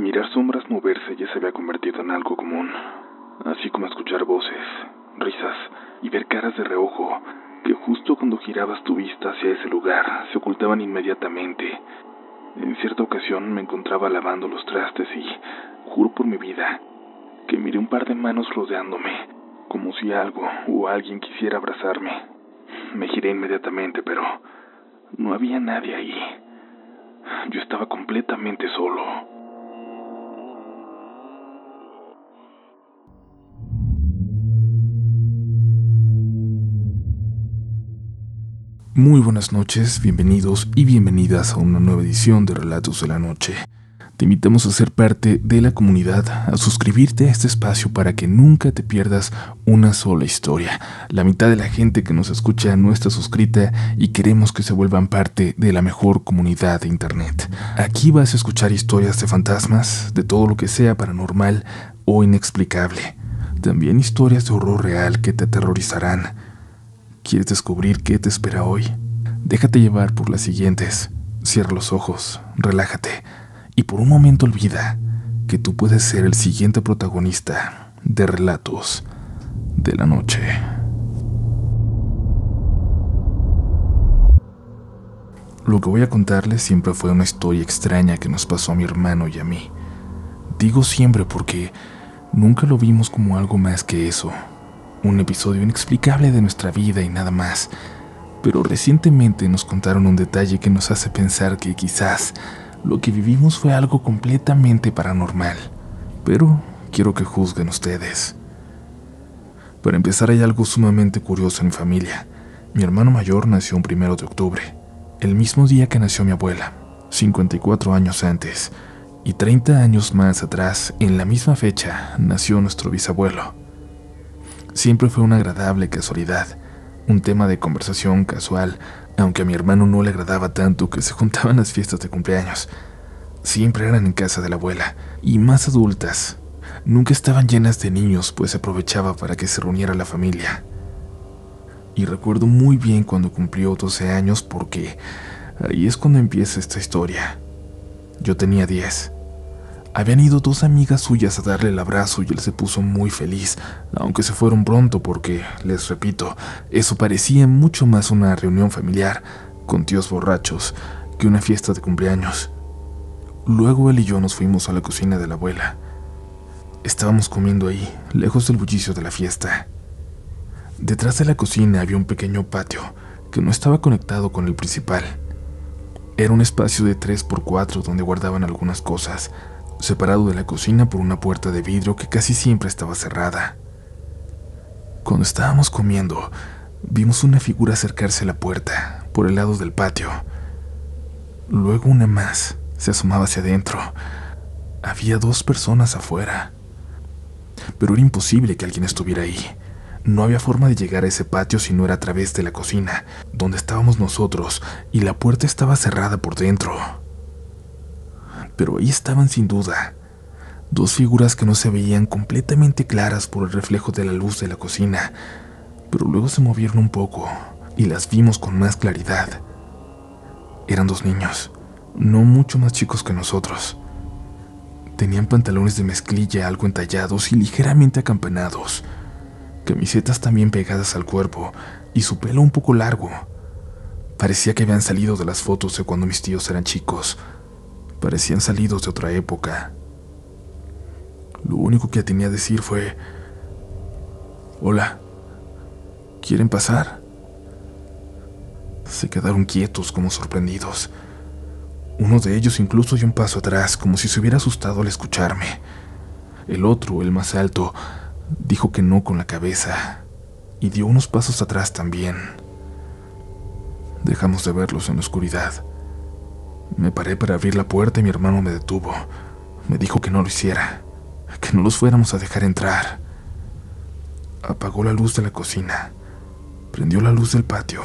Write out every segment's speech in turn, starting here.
Mirar sombras moverse ya se había convertido en algo común, así como escuchar voces, risas y ver caras de reojo que justo cuando girabas tu vista hacia ese lugar se ocultaban inmediatamente. En cierta ocasión me encontraba lavando los trastes y, juro por mi vida, que miré un par de manos rodeándome, como si algo o alguien quisiera abrazarme. Me giré inmediatamente, pero no había nadie ahí. Yo estaba completamente solo. Muy buenas noches, bienvenidos y bienvenidas a una nueva edición de Relatos de la Noche. Te invitamos a ser parte de la comunidad, a suscribirte a este espacio para que nunca te pierdas una sola historia. La mitad de la gente que nos escucha no está suscrita y queremos que se vuelvan parte de la mejor comunidad de Internet. Aquí vas a escuchar historias de fantasmas, de todo lo que sea paranormal o inexplicable. También historias de horror real que te aterrorizarán. ¿Quieres descubrir qué te espera hoy? Déjate llevar por las siguientes. Cierra los ojos, relájate y por un momento olvida que tú puedes ser el siguiente protagonista de relatos de la noche. Lo que voy a contarles siempre fue una historia extraña que nos pasó a mi hermano y a mí. Digo siempre porque nunca lo vimos como algo más que eso, un episodio inexplicable de nuestra vida y nada más. Pero recientemente nos contaron un detalle que nos hace pensar que quizás lo que vivimos fue algo completamente paranormal, pero quiero que juzguen ustedes. Para empezar hay algo sumamente curioso en mi familia. Mi hermano mayor nació un primero de octubre, el mismo día que nació mi abuela, 54 años antes, y 30 años más atrás, en la misma fecha, nació nuestro bisabuelo. Siempre fue una agradable casualidad, un tema de conversación casual aunque a mi hermano no le agradaba tanto que se juntaban las fiestas de cumpleaños. Siempre eran en casa de la abuela, y más adultas. Nunca estaban llenas de niños, pues aprovechaba para que se reuniera la familia. Y recuerdo muy bien cuando cumplió 12 años porque ahí es cuando empieza esta historia. Yo tenía 10. Habían ido dos amigas suyas a darle el abrazo y él se puso muy feliz, aunque se fueron pronto porque, les repito, eso parecía mucho más una reunión familiar, con tíos borrachos, que una fiesta de cumpleaños. Luego él y yo nos fuimos a la cocina de la abuela. Estábamos comiendo ahí, lejos del bullicio de la fiesta. Detrás de la cocina había un pequeño patio que no estaba conectado con el principal. Era un espacio de 3x4 donde guardaban algunas cosas, separado de la cocina por una puerta de vidrio que casi siempre estaba cerrada. Cuando estábamos comiendo, vimos una figura acercarse a la puerta, por el lado del patio. Luego una más se asomaba hacia adentro. Había dos personas afuera. Pero era imposible que alguien estuviera ahí. No había forma de llegar a ese patio si no era a través de la cocina, donde estábamos nosotros, y la puerta estaba cerrada por dentro pero ahí estaban sin duda. Dos figuras que no se veían completamente claras por el reflejo de la luz de la cocina, pero luego se movieron un poco y las vimos con más claridad. Eran dos niños, no mucho más chicos que nosotros. Tenían pantalones de mezclilla algo entallados y ligeramente acampanados, camisetas también pegadas al cuerpo y su pelo un poco largo. Parecía que habían salido de las fotos de cuando mis tíos eran chicos, parecían salidos de otra época. Lo único que tenía a decir fue, Hola, ¿quieren pasar? Se quedaron quietos como sorprendidos. Uno de ellos incluso dio un paso atrás, como si se hubiera asustado al escucharme. El otro, el más alto, dijo que no con la cabeza y dio unos pasos atrás también. Dejamos de verlos en la oscuridad. Me paré para abrir la puerta y mi hermano me detuvo. Me dijo que no lo hiciera, que no los fuéramos a dejar entrar. Apagó la luz de la cocina, prendió la luz del patio.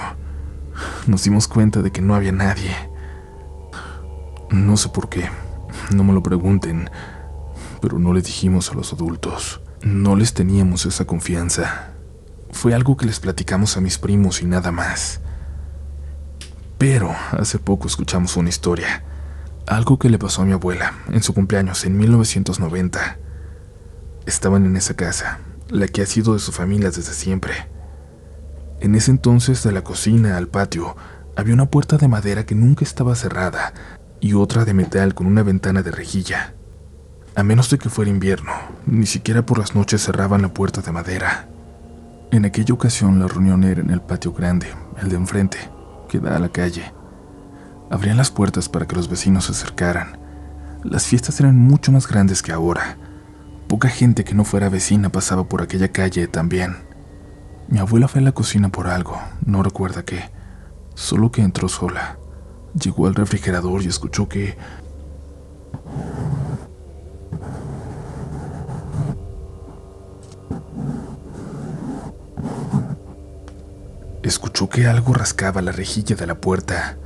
Nos dimos cuenta de que no había nadie. No sé por qué, no me lo pregunten, pero no le dijimos a los adultos. No les teníamos esa confianza. Fue algo que les platicamos a mis primos y nada más. Pero hace poco escuchamos una historia, Algo que le pasó a mi abuela en su cumpleaños en 1990. Estaban en esa casa, la que ha sido de su familia desde siempre. En ese entonces, de la cocina al patio, había una puerta de madera que nunca estaba cerrada y otra de metal con una ventana de rejilla. A menos de que fuera invierno, ni siquiera por las noches cerraban la puerta de madera. En aquella ocasión la reunión era en el patio grande, el de enfrente, que da a la calle. Abrían las puertas para que los vecinos se acercaran. Las fiestas eran mucho más grandes que ahora. Poca gente que no fuera vecina pasaba por aquella calle también. Mi abuela fue a la cocina por algo, no recuerda qué, solo que entró sola. Llegó al refrigerador y escuchó que... Escuchó que algo rascaba la rejilla de la puerta.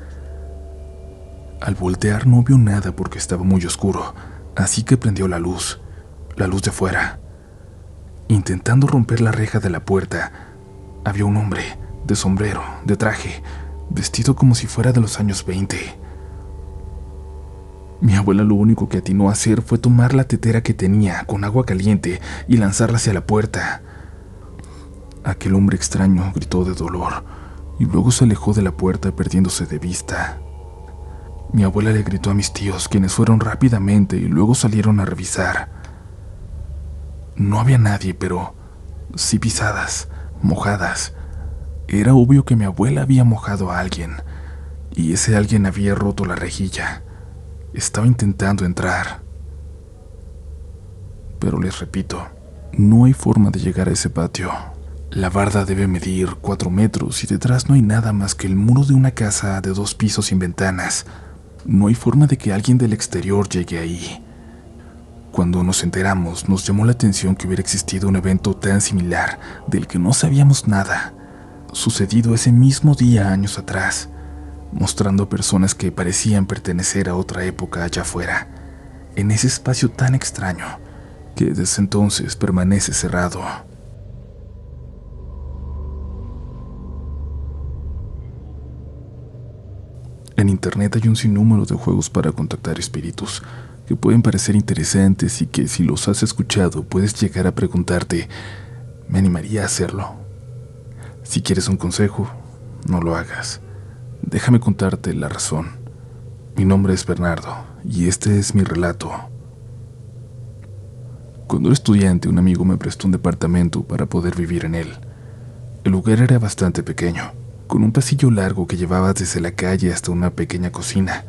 Al voltear no vio nada porque estaba muy oscuro, así que prendió la luz, la luz de fuera. Intentando romper la reja de la puerta, había un hombre, de sombrero, de traje, vestido como si fuera de los años 20. Mi abuela lo único que atinó a hacer fue tomar la tetera que tenía con agua caliente y lanzarla hacia la puerta. Aquel hombre extraño gritó de dolor y luego se alejó de la puerta perdiéndose de vista. Mi abuela le gritó a mis tíos, quienes fueron rápidamente y luego salieron a revisar. No había nadie, pero sí pisadas, mojadas. Era obvio que mi abuela había mojado a alguien, y ese alguien había roto la rejilla. Estaba intentando entrar. Pero les repito, no hay forma de llegar a ese patio. La barda debe medir cuatro metros y detrás no hay nada más que el muro de una casa de dos pisos sin ventanas. No hay forma de que alguien del exterior llegue ahí. Cuando nos enteramos, nos llamó la atención que hubiera existido un evento tan similar del que no sabíamos nada, sucedido ese mismo día años atrás, mostrando personas que parecían pertenecer a otra época allá afuera, en ese espacio tan extraño que desde entonces permanece cerrado. En internet hay un sinnúmero de juegos para contactar espíritus que pueden parecer interesantes y que si los has escuchado puedes llegar a preguntarte, ¿me animaría a hacerlo? Si quieres un consejo, no lo hagas. Déjame contarte la razón. Mi nombre es Bernardo y este es mi relato. Cuando era estudiante, un amigo me prestó un departamento para poder vivir en él. El lugar era bastante pequeño con un pasillo largo que llevaba desde la calle hasta una pequeña cocina.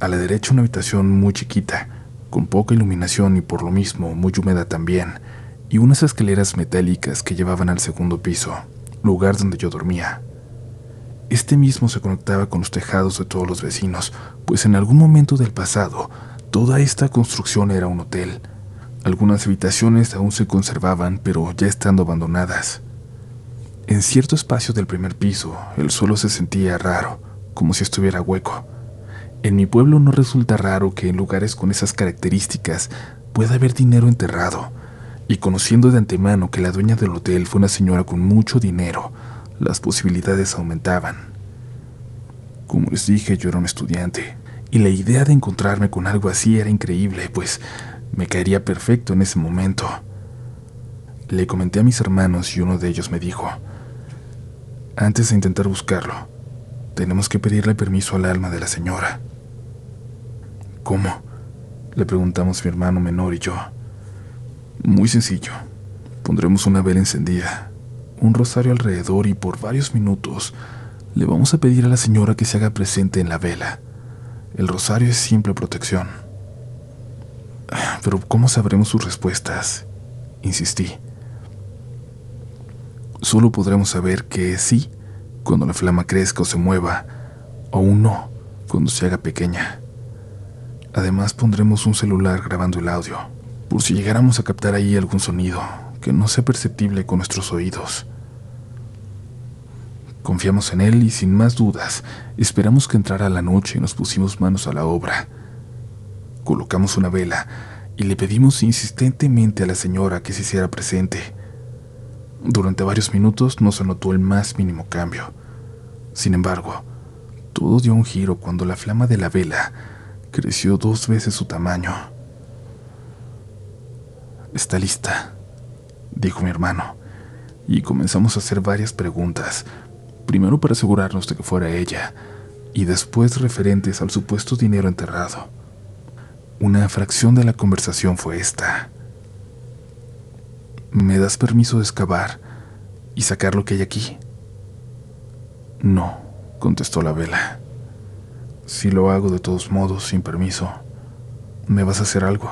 A la derecha una habitación muy chiquita, con poca iluminación y por lo mismo muy húmeda también, y unas escaleras metálicas que llevaban al segundo piso, lugar donde yo dormía. Este mismo se conectaba con los tejados de todos los vecinos, pues en algún momento del pasado toda esta construcción era un hotel. Algunas habitaciones aún se conservaban, pero ya estando abandonadas. En cierto espacio del primer piso, el suelo se sentía raro, como si estuviera hueco. En mi pueblo no resulta raro que en lugares con esas características pueda haber dinero enterrado, y conociendo de antemano que la dueña del hotel fue una señora con mucho dinero, las posibilidades aumentaban. Como les dije, yo era un estudiante, y la idea de encontrarme con algo así era increíble, pues me caería perfecto en ese momento. Le comenté a mis hermanos y uno de ellos me dijo, antes de intentar buscarlo, tenemos que pedirle permiso al alma de la señora. ¿Cómo? Le preguntamos mi hermano menor y yo. Muy sencillo. Pondremos una vela encendida, un rosario alrededor y por varios minutos le vamos a pedir a la señora que se haga presente en la vela. El rosario es simple protección. Pero ¿cómo sabremos sus respuestas? Insistí. Solo podremos saber que sí cuando la flama crezca o se mueva, o un no cuando se haga pequeña. Además pondremos un celular grabando el audio, por si llegáramos a captar ahí algún sonido que no sea perceptible con nuestros oídos. Confiamos en él y sin más dudas esperamos que entrara la noche y nos pusimos manos a la obra. Colocamos una vela y le pedimos insistentemente a la señora que se hiciera presente. Durante varios minutos no se notó el más mínimo cambio. Sin embargo, todo dio un giro cuando la flama de la vela creció dos veces su tamaño. Está lista, dijo mi hermano, y comenzamos a hacer varias preguntas, primero para asegurarnos de que fuera ella, y después referentes al supuesto dinero enterrado. Una fracción de la conversación fue esta. ¿Me das permiso de excavar y sacar lo que hay aquí? No, contestó la vela. Si lo hago de todos modos, sin permiso, ¿me vas a hacer algo?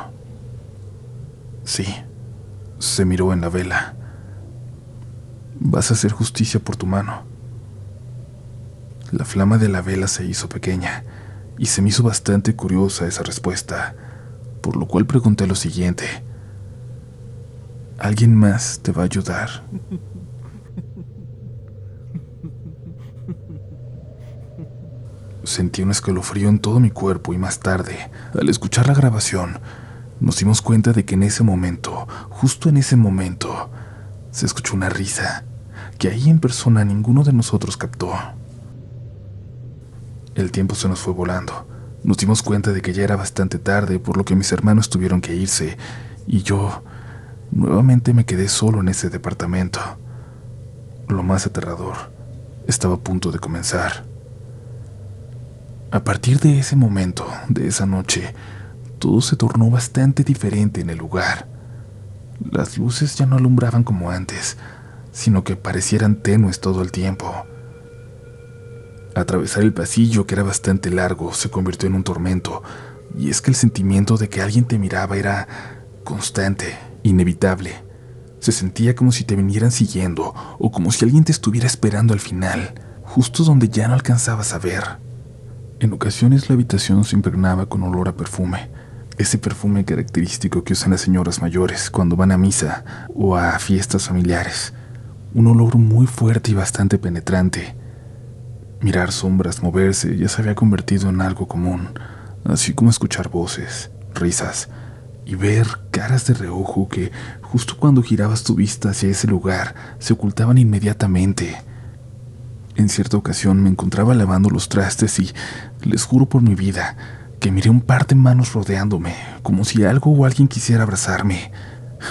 Sí, se miró en la vela. Vas a hacer justicia por tu mano. La flama de la vela se hizo pequeña y se me hizo bastante curiosa esa respuesta, por lo cual pregunté lo siguiente. ¿Alguien más te va a ayudar? Sentí un escalofrío en todo mi cuerpo y más tarde, al escuchar la grabación, nos dimos cuenta de que en ese momento, justo en ese momento, se escuchó una risa que ahí en persona ninguno de nosotros captó. El tiempo se nos fue volando. Nos dimos cuenta de que ya era bastante tarde, por lo que mis hermanos tuvieron que irse, y yo nuevamente me quedé solo en ese departamento. Lo más aterrador estaba a punto de comenzar. A partir de ese momento, de esa noche, todo se tornó bastante diferente en el lugar. Las luces ya no alumbraban como antes, sino que parecieran tenues todo el tiempo. Atravesar el pasillo, que era bastante largo, se convirtió en un tormento, y es que el sentimiento de que alguien te miraba era constante, inevitable. Se sentía como si te vinieran siguiendo o como si alguien te estuviera esperando al final, justo donde ya no alcanzabas a ver. En ocasiones la habitación se impregnaba con olor a perfume, ese perfume característico que usan las señoras mayores cuando van a misa o a fiestas familiares, un olor muy fuerte y bastante penetrante. Mirar sombras moverse ya se había convertido en algo común, así como escuchar voces, risas y ver caras de reojo que, justo cuando girabas tu vista hacia ese lugar, se ocultaban inmediatamente en cierta ocasión me encontraba lavando los trastes y, les juro por mi vida, que miré un par de manos rodeándome, como si algo o alguien quisiera abrazarme.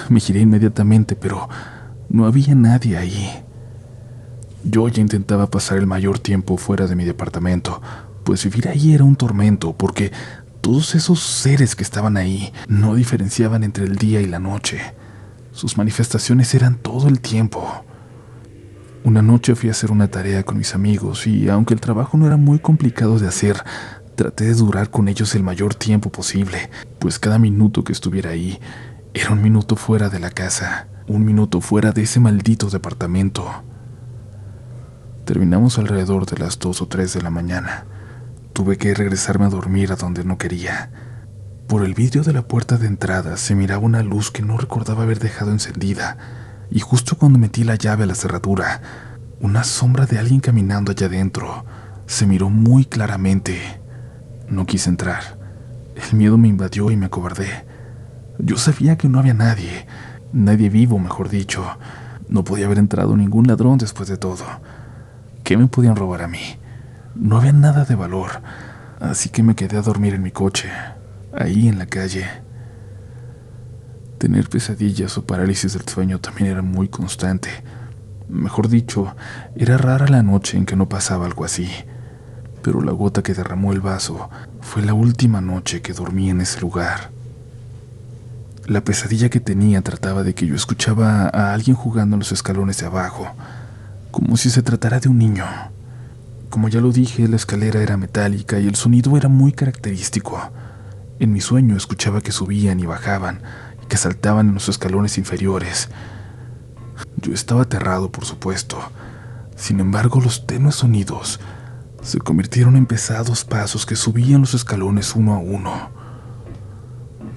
Me giré inmediatamente, pero no había nadie ahí. Yo ya intentaba pasar el mayor tiempo fuera de mi departamento, pues vivir ahí era un tormento, porque todos esos seres que estaban ahí no diferenciaban entre el día y la noche. Sus manifestaciones eran todo el tiempo. Una noche fui a hacer una tarea con mis amigos y aunque el trabajo no era muy complicado de hacer, traté de durar con ellos el mayor tiempo posible, pues cada minuto que estuviera ahí era un minuto fuera de la casa, un minuto fuera de ese maldito departamento. Terminamos alrededor de las dos o tres de la mañana. Tuve que regresarme a dormir a donde no quería. Por el vidrio de la puerta de entrada se miraba una luz que no recordaba haber dejado encendida y justo cuando metí la llave a la cerradura, una sombra de alguien caminando allá adentro se miró muy claramente. No quise entrar. El miedo me invadió y me acobardé. Yo sabía que no había nadie, nadie vivo, mejor dicho. No podía haber entrado ningún ladrón después de todo. ¿Qué me podían robar a mí? No había nada de valor, así que me quedé a dormir en mi coche, ahí en la calle. Tener pesadillas o parálisis del sueño también era muy constante. Mejor dicho, era rara la noche en que no pasaba algo así. Pero la gota que derramó el vaso fue la última noche que dormí en ese lugar. La pesadilla que tenía trataba de que yo escuchaba a alguien jugando en los escalones de abajo, como si se tratara de un niño. Como ya lo dije, la escalera era metálica y el sonido era muy característico. En mi sueño escuchaba que subían y bajaban, que saltaban en los escalones inferiores. Yo estaba aterrado, por supuesto. Sin embargo, los tenues sonidos se convirtieron en pesados pasos que subían los escalones uno a uno.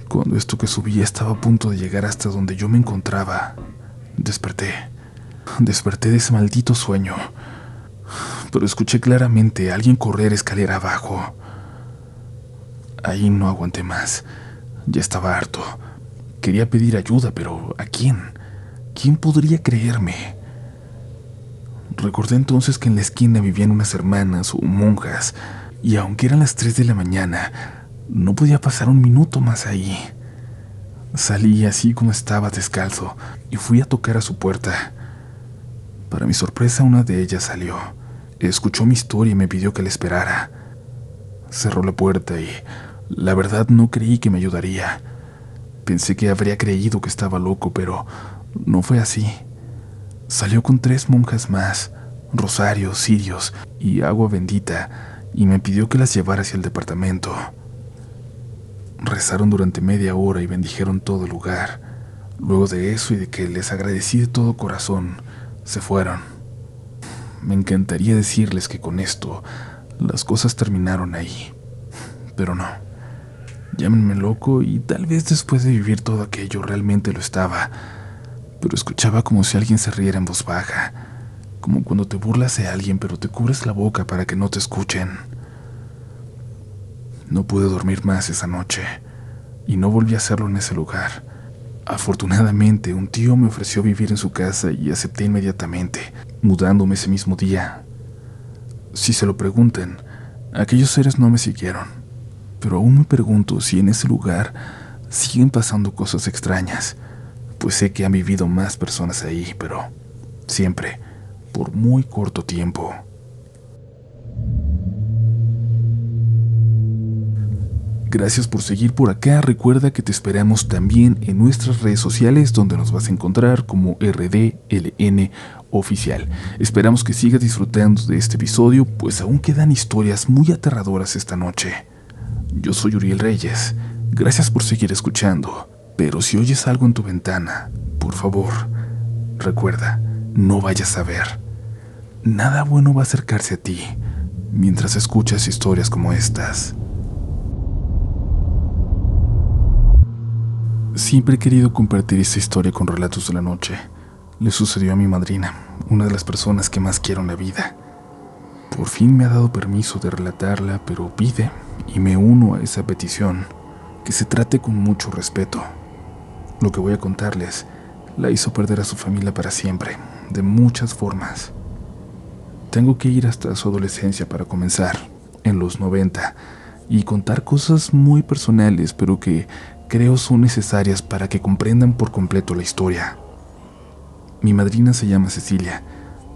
Cuando esto que subía estaba a punto de llegar hasta donde yo me encontraba, desperté. Desperté de ese maldito sueño. Pero escuché claramente a alguien correr escalera abajo. Ahí no aguanté más. Ya estaba harto. Quería pedir ayuda, pero ¿a quién? ¿Quién podría creerme? Recordé entonces que en la esquina vivían unas hermanas o monjas, y aunque eran las 3 de la mañana, No podía pasar un minuto más ahí. Salí así como estaba descalzo y fui a tocar a su puerta. Para mi sorpresa, una de ellas salió. Escuchó mi historia y me pidió que le esperara. Cerró la puerta y, la verdad, no creí que me ayudaría. Pensé que habría creído que estaba loco, pero no fue así. Salió con tres monjas más, rosarios, cirios y agua bendita, y me pidió que las llevara hacia el departamento. Rezaron durante media hora y bendijeron todo el lugar. Luego de eso y de que les agradecí de todo corazón, se fueron. Me encantaría decirles que con esto las cosas terminaron ahí, pero no. Llámenme loco y tal vez después de vivir todo aquello realmente lo estaba, pero escuchaba como si alguien se riera en voz baja, como cuando te burlas de alguien pero te cubres la boca para que no te escuchen. No pude dormir más esa noche y no volví a hacerlo en ese lugar. Afortunadamente, un tío me ofreció vivir en su casa y acepté inmediatamente, mudándome ese mismo día. Si se lo preguntan, aquellos seres no me siguieron, pero aún me pregunto si en ese lugar siguen pasando cosas extrañas, pues sé que han vivido más personas ahí, pero siempre por muy corto tiempo. Gracias por seguir por acá. Recuerda que te esperamos también en nuestras redes sociales donde nos vas a encontrar como RDLN oficial. Esperamos que sigas disfrutando de este episodio, pues aún quedan historias muy aterradoras esta noche. Yo soy Uriel Reyes. Gracias por seguir escuchando. Pero si oyes algo en tu ventana, por favor, recuerda, no vayas a ver. Nada bueno va a acercarse a ti mientras escuchas historias como estas. Siempre he querido compartir esta historia con relatos de la noche. Le sucedió a mi madrina, una de las personas que más quiero en la vida. Por fin me ha dado permiso de relatarla, pero pide, y me uno a esa petición, que se trate con mucho respeto. Lo que voy a contarles la hizo perder a su familia para siempre, de muchas formas. Tengo que ir hasta su adolescencia para comenzar, en los 90, y contar cosas muy personales, pero que creo son necesarias para que comprendan por completo la historia. Mi madrina se llama Cecilia.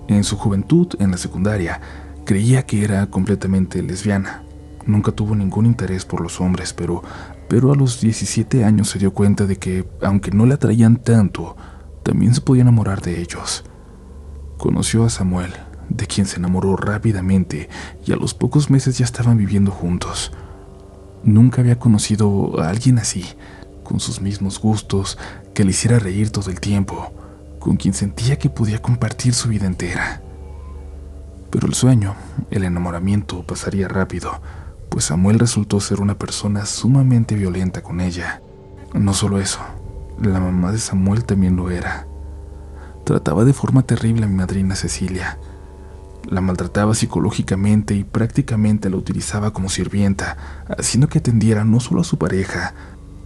En su juventud, en la secundaria, creía que era completamente lesbiana. Nunca tuvo ningún interés por los hombres, pero, pero a los 17 años se dio cuenta de que, aunque no la atraían tanto, también se podía enamorar de ellos. Conoció a Samuel, de quien se enamoró rápidamente, y a los pocos meses ya estaban viviendo juntos. Nunca había conocido a alguien así, con sus mismos gustos, que le hiciera reír todo el tiempo, con quien sentía que podía compartir su vida entera. Pero el sueño, el enamoramiento, pasaría rápido, pues Samuel resultó ser una persona sumamente violenta con ella. No solo eso, la mamá de Samuel también lo era. Trataba de forma terrible a mi madrina Cecilia, la maltrataba psicológicamente y prácticamente la utilizaba como sirvienta, haciendo que atendiera no solo a su pareja,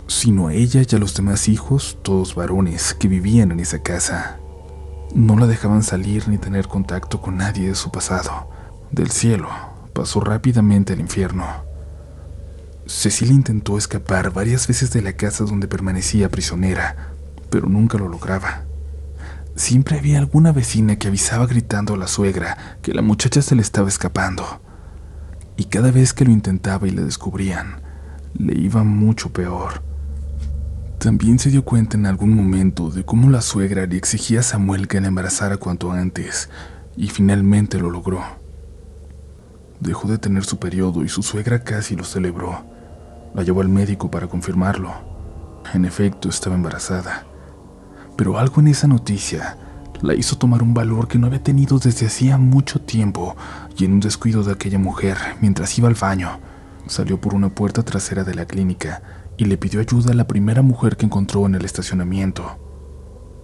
sino a ella y a los demás hijos, todos varones, que vivían en esa casa. No la dejaban salir ni tener contacto con nadie de su pasado. Del cielo pasó rápidamente al infierno. Cecilia intentó escapar varias veces de la casa donde permanecía prisionera, pero nunca lo lograba. Siempre había alguna vecina que avisaba gritando a la suegra que la muchacha se le estaba escapando. Y cada vez que lo intentaba y le descubrían, le iba mucho peor. También se dio cuenta en algún momento de cómo la suegra le exigía a Samuel que la embarazara cuanto antes, y finalmente lo logró. Dejó de tener su periodo y su suegra casi lo celebró. La llevó al médico para confirmarlo. En efecto, estaba embarazada pero algo en esa noticia la hizo tomar un valor que no había tenido desde hacía mucho tiempo y en un descuido de aquella mujer, mientras iba al baño, salió por una puerta trasera de la clínica y le pidió ayuda a la primera mujer que encontró en el estacionamiento.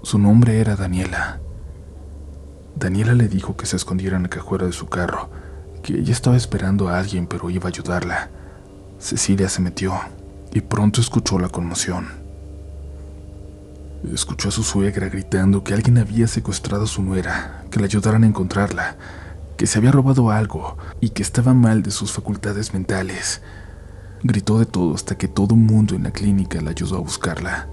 Su nombre era Daniela. Daniela le dijo que se escondiera en la cajuela de su carro, que ella estaba esperando a alguien pero iba a ayudarla. Cecilia se metió y pronto escuchó la conmoción. Escuchó a su suegra gritando que alguien había secuestrado a su nuera, que la ayudaran a encontrarla, que se había robado algo y que estaba mal de sus facultades mentales. Gritó de todo hasta que todo el mundo en la clínica la ayudó a buscarla.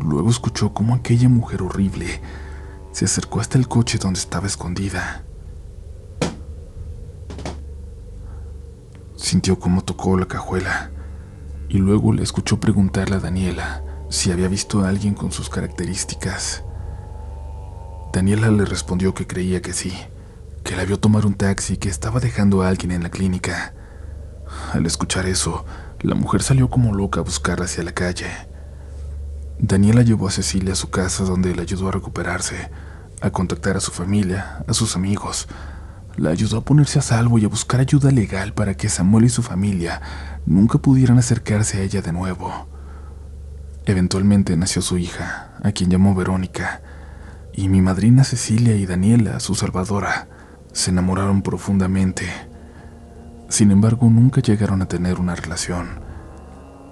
Luego escuchó cómo aquella mujer horrible se acercó hasta el coche donde estaba escondida. Sintió cómo tocó la cajuela y luego le escuchó preguntarle a Daniela si había visto a alguien con sus características. Daniela le respondió que creía que sí, que la vio tomar un taxi que estaba dejando a alguien en la clínica. Al escuchar eso, la mujer salió como loca a buscarla hacia la calle. Daniela llevó a Cecilia a su casa donde le ayudó a recuperarse, a contactar a su familia, a sus amigos. La ayudó a ponerse a salvo y a buscar ayuda legal para que Samuel y su familia nunca pudieran acercarse a ella de nuevo. Eventualmente nació su hija, a quien llamó Verónica, y mi madrina Cecilia y Daniela, su salvadora, se enamoraron profundamente. Sin embargo, nunca llegaron a tener una relación.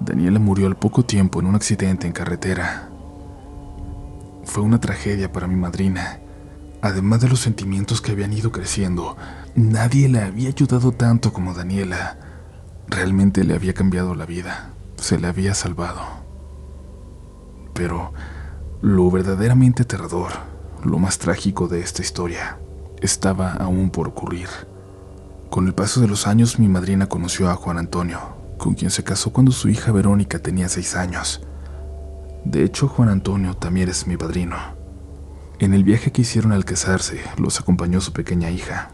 Daniela murió al poco tiempo en un accidente en carretera. Fue una tragedia para mi madrina. Además de los sentimientos que habían ido creciendo, nadie le había ayudado tanto como Daniela. Realmente le había cambiado la vida, se le había salvado. Pero lo verdaderamente aterrador, lo más trágico de esta historia, estaba aún por ocurrir. Con el paso de los años mi madrina conoció a Juan Antonio, con quien se casó cuando su hija Verónica tenía seis años. De hecho, Juan Antonio también es mi padrino. En el viaje que hicieron al casarse, los acompañó su pequeña hija.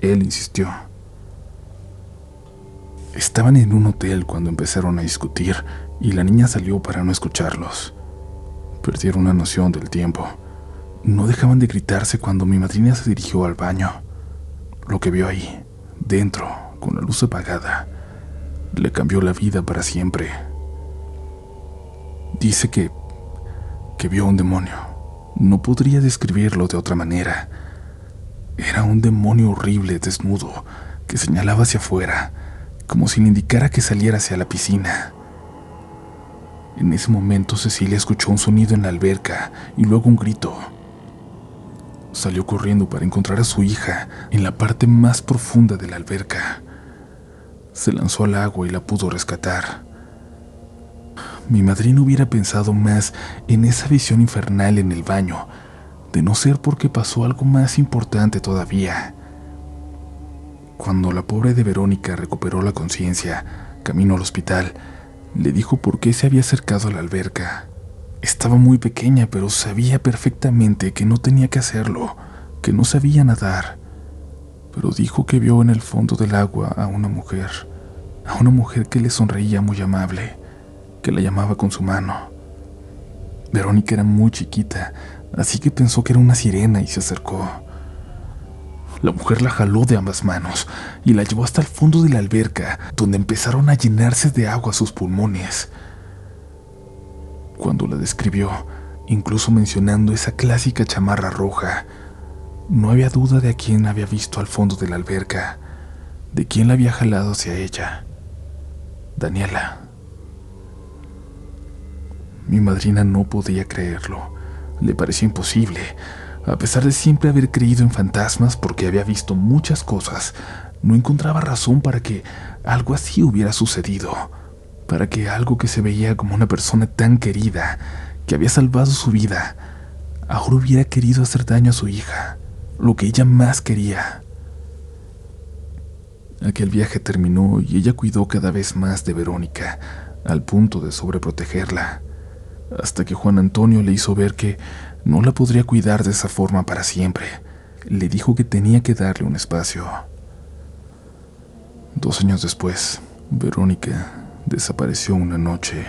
Él insistió. Estaban en un hotel cuando empezaron a discutir y la niña salió para no escucharlos. Perdieron una noción del tiempo. No dejaban de gritarse cuando mi madrina se dirigió al baño. Lo que vio ahí, dentro, con la luz apagada, le cambió la vida para siempre. Dice que que vio un demonio. No podría describirlo de otra manera. Era un demonio horrible, desnudo, que señalaba hacia afuera, como si le indicara que saliera hacia la piscina. En ese momento Cecilia escuchó un sonido en la alberca y luego un grito. Salió corriendo para encontrar a su hija en la parte más profunda de la alberca. Se lanzó al agua y la pudo rescatar. Mi madrina hubiera pensado más en esa visión infernal en el baño, de no ser porque pasó algo más importante todavía. Cuando la pobre de Verónica recuperó la conciencia, camino al hospital, le dijo por qué se había acercado a la alberca. Estaba muy pequeña, pero sabía perfectamente que no tenía que hacerlo, que no sabía nadar. Pero dijo que vio en el fondo del agua a una mujer, a una mujer que le sonreía muy amable, que la llamaba con su mano. Verónica era muy chiquita, así que pensó que era una sirena y se acercó. La mujer la jaló de ambas manos y la llevó hasta el fondo de la alberca, donde empezaron a llenarse de agua sus pulmones. Cuando la describió, incluso mencionando esa clásica chamarra roja, no había duda de a quién había visto al fondo de la alberca, de quién la había jalado hacia ella. Daniela. Mi madrina no podía creerlo. Le parecía imposible. A pesar de siempre haber creído en fantasmas porque había visto muchas cosas, no encontraba razón para que algo así hubiera sucedido, para que algo que se veía como una persona tan querida, que había salvado su vida, ahora hubiera querido hacer daño a su hija, lo que ella más quería. Aquel viaje terminó y ella cuidó cada vez más de Verónica, al punto de sobreprotegerla, hasta que Juan Antonio le hizo ver que no la podría cuidar de esa forma para siempre. Le dijo que tenía que darle un espacio. Dos años después, Verónica desapareció una noche.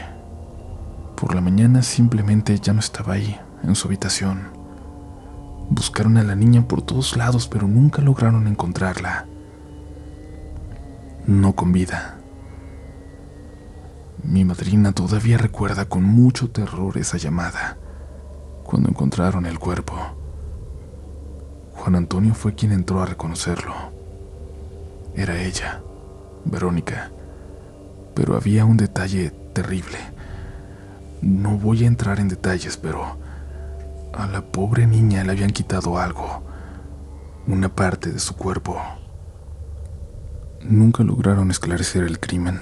Por la mañana simplemente ya no estaba ahí, en su habitación. Buscaron a la niña por todos lados, pero nunca lograron encontrarla. No con vida. Mi madrina todavía recuerda con mucho terror esa llamada cuando encontraron el cuerpo. Juan Antonio fue quien entró a reconocerlo. Era ella, Verónica. Pero había un detalle terrible. No voy a entrar en detalles, pero a la pobre niña le habían quitado algo, una parte de su cuerpo. nunca lograron esclarecer el crimen,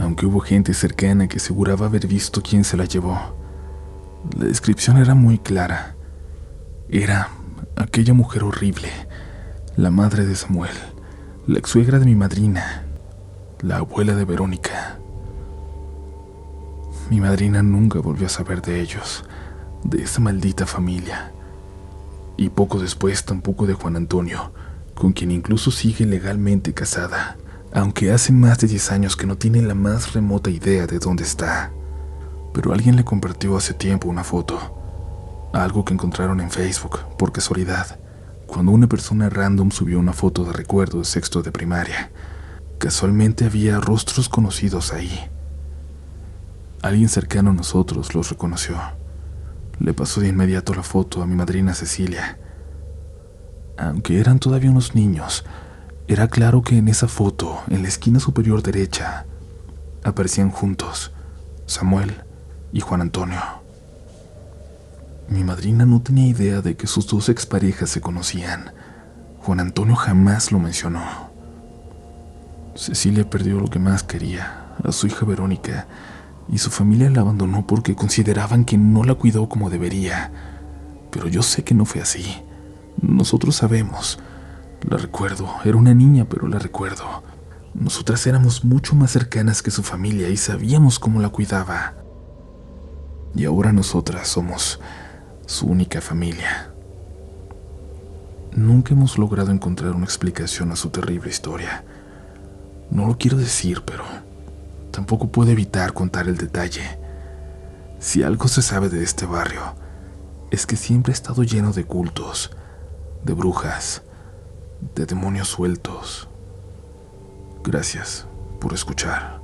aunque hubo gente cercana que aseguraba haber visto quién se la llevó. La descripción era muy clara. Era aquella mujer horrible, la madre de Samuel, la ex suegra de mi madrina, la abuela de Verónica. Mi madrina nunca volvió a saber de ellos, de esa maldita familia. Y poco después tampoco de Juan Antonio, con quien incluso sigue legalmente casada, aunque hace más de 10 años que no tiene la más remota idea de dónde está. Pero alguien le compartió hace tiempo una foto, algo que encontraron en Facebook, por casualidad, cuando una persona random subió una foto de recuerdo de sexto de primaria. Casualmente había rostros conocidos ahí. Alguien cercano a nosotros los reconoció. Le pasó de inmediato la foto a mi madrina Cecilia, aunque eran todavía unos niños, era claro que en esa foto, en la esquina superior derecha, aparecían juntos Samuel y Juan Antonio. Mi madrina no tenía idea de que sus dos exparejas se conocían. Juan Antonio jamás lo mencionó. Cecilia perdió lo que más quería, a su hija Verónica, y su familia la abandonó porque consideraban que no la cuidó como debería. Pero yo sé que no fue así. Nosotros sabemos. La recuerdo. Era una niña, pero la recuerdo. Nosotras éramos mucho más cercanas que su familia y sabíamos cómo la cuidaba. Y ahora nosotras somos su única familia. Nunca hemos logrado encontrar una explicación a su terrible historia. No lo quiero decir, pero tampoco puedo evitar contar el detalle. Si algo se sabe de este barrio, es que siempre ha estado lleno de cultos, de brujas, de demonios sueltos. Gracias por escuchar.